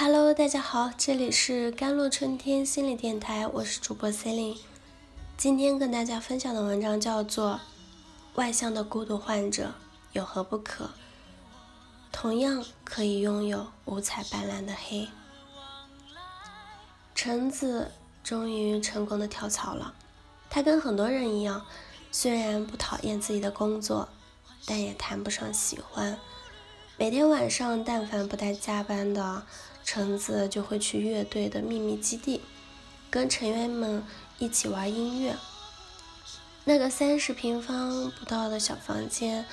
Hello，大家好，这里是甘露春天心理电台，我是主播 Celine。今天跟大家分享的文章叫做《外向的孤独患者有何不可》，同样可以拥有五彩斑斓的黑。橙子终于成功的跳槽了，他跟很多人一样，虽然不讨厌自己的工作，但也谈不上喜欢。每天晚上，但凡不带加班的。橙子就会去乐队的秘密基地，跟成员们一起玩音乐。那个三十平方不到的小房间，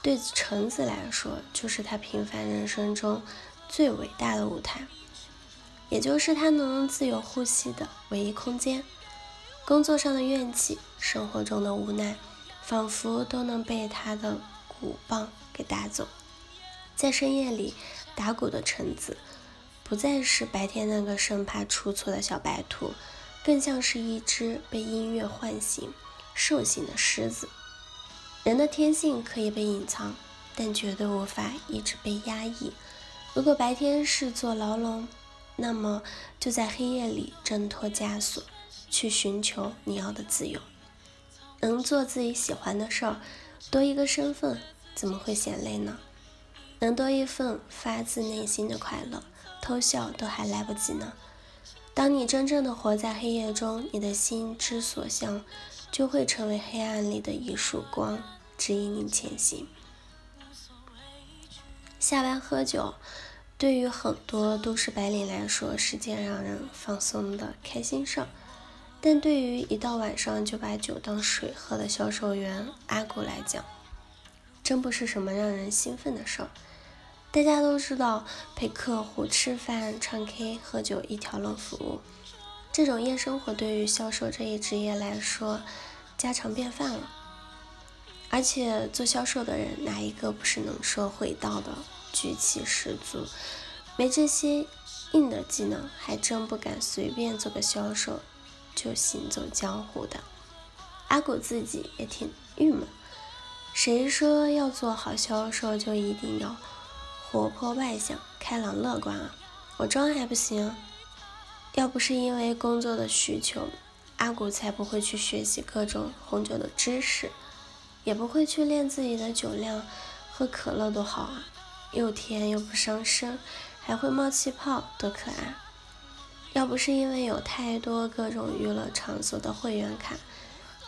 对橙子来说，就是他平凡人生中最伟大的舞台，也就是他能自由呼吸的唯一空间。工作上的怨气，生活中的无奈，仿佛都能被他的鼓棒给打走。在深夜里打鼓的橙子。不再是白天那个生怕出错的小白兔，更像是一只被音乐唤醒、兽性的狮子。人的天性可以被隐藏，但绝对无法一直被压抑。如果白天是座牢笼，那么就在黑夜里挣脱枷锁，去寻求你要的自由。能做自己喜欢的事儿，多一个身份，怎么会嫌累呢？能多一份发自内心的快乐。偷笑都还来不及呢。当你真正的活在黑夜中，你的心之所向，就会成为黑暗里的一束光，指引你前行。下班喝酒，对于很多都市白领来说是件让人放松的开心事儿，但对于一到晚上就把酒当水喝的销售员阿古来讲，真不是什么让人兴奋的事儿。大家都知道，陪客户吃饭、唱 K、喝酒一条龙服务，这种夜生活对于销售这一职业来说家常便饭了。而且做销售的人哪一个不是能说会道的，举气十足？没这些硬的技能，还真不敢随便做个销售就行走江湖的。阿古自己也挺郁闷，谁说要做好销售就一定要？活泼外向、开朗乐观啊！我装还不行？要不是因为工作的需求，阿古才不会去学习各种红酒的知识，也不会去练自己的酒量。喝可乐多好啊，又甜又不伤身，还会冒气泡，多可爱！要不是因为有太多各种娱乐场所的会员卡，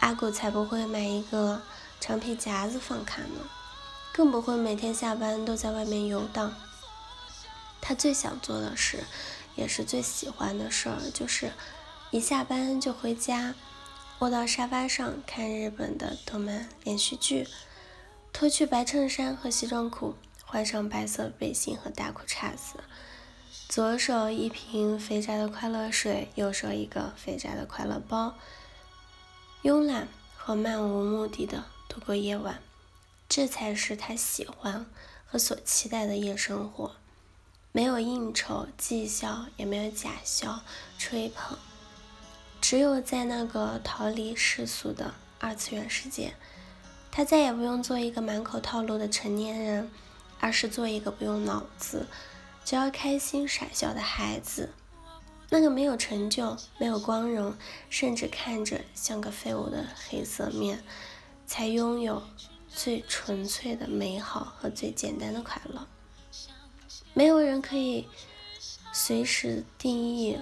阿古才不会买一个长皮夹子放卡呢。更不会每天下班都在外面游荡。他最想做的事，也是最喜欢的事儿，就是一下班就回家，窝到沙发上看日本的动漫连续剧，脱去白衬衫和西装裤，换上白色背心和大裤衩子，左手一瓶肥宅的快乐水，右手一个肥宅的快乐包，慵懒和漫无目的的度过夜晚。这才是他喜欢和所期待的夜生活，没有应酬、绩效，也没有假笑、吹捧，只有在那个逃离世俗的二次元世界，他再也不用做一个满口套路的成年人，而是做一个不用脑子，只要开心傻笑的孩子。那个没有成就、没有光荣，甚至看着像个废物的黑色面，才拥有。最纯粹的美好和最简单的快乐，没有人可以随时定义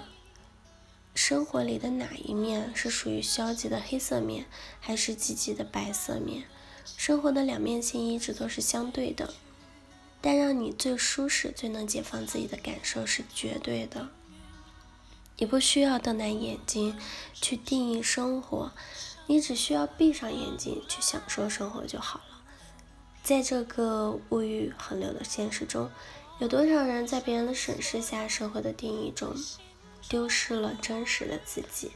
生活里的哪一面是属于消极的黑色面，还是积极的白色面。生活的两面性一直都是相对的，但让你最舒适、最能解放自己的感受是绝对的。你不需要瞪大眼睛去定义生活。你只需要闭上眼睛去享受生活就好了。在这个物欲横流的现实中，有多少人在别人的审视下，生活的定义中丢失了真实的自己？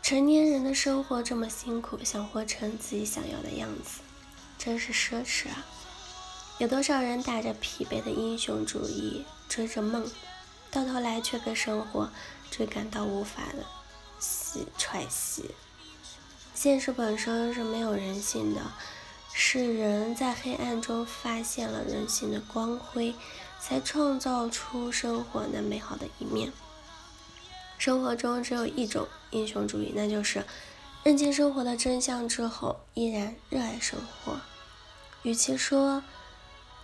成年人的生活这么辛苦，想活成自己想要的样子，真是奢侈啊！有多少人打着疲惫的英雄主义追着梦，到头来却被生活追赶到无法的。洗踹洗，现实本身是没有人性的，是人在黑暗中发现了人性的光辉，才创造出生活那美好的一面。生活中只有一种英雄主义，那就是认清生活的真相之后，依然热爱生活。与其说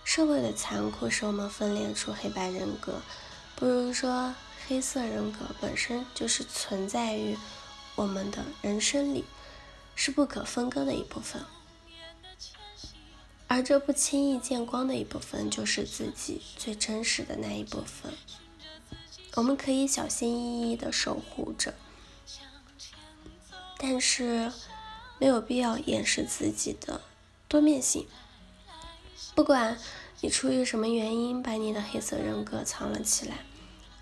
社会的残酷使我们分裂出黑白人格，不如说黑色人格本身就是存在于我们的人生里，是不可分割的一部分。而这不轻易见光的一部分，就是自己最真实的那一部分。我们可以小心翼翼地守护着，但是没有必要掩饰自己的多面性。不管你出于什么原因把你的黑色人格藏了起来，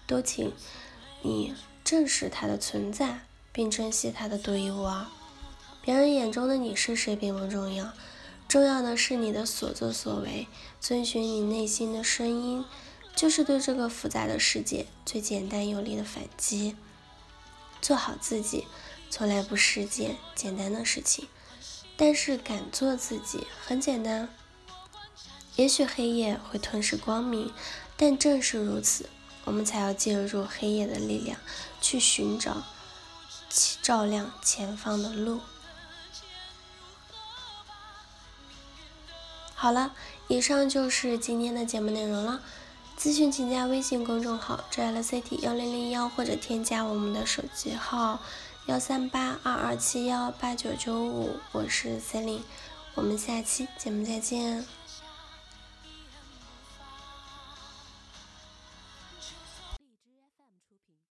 都请你正视它的存在，并珍惜它的独一无二。别人眼中的你是谁并不重要。重要的是你的所作所为，遵循你内心的声音，就是对这个复杂的世界最简单有力的反击。做好自己，从来不是件简单的事情，但是敢做自己很简单。也许黑夜会吞噬光明，但正是如此，我们才要借入黑夜的力量，去寻找照亮前方的路。好了，以上就是今天的节目内容了。咨询请加微信公众号 “jlct 幺零零幺”或者添加我们的手机号幺三八二二七幺八九九五，我是 Celine，我们下期节目再见。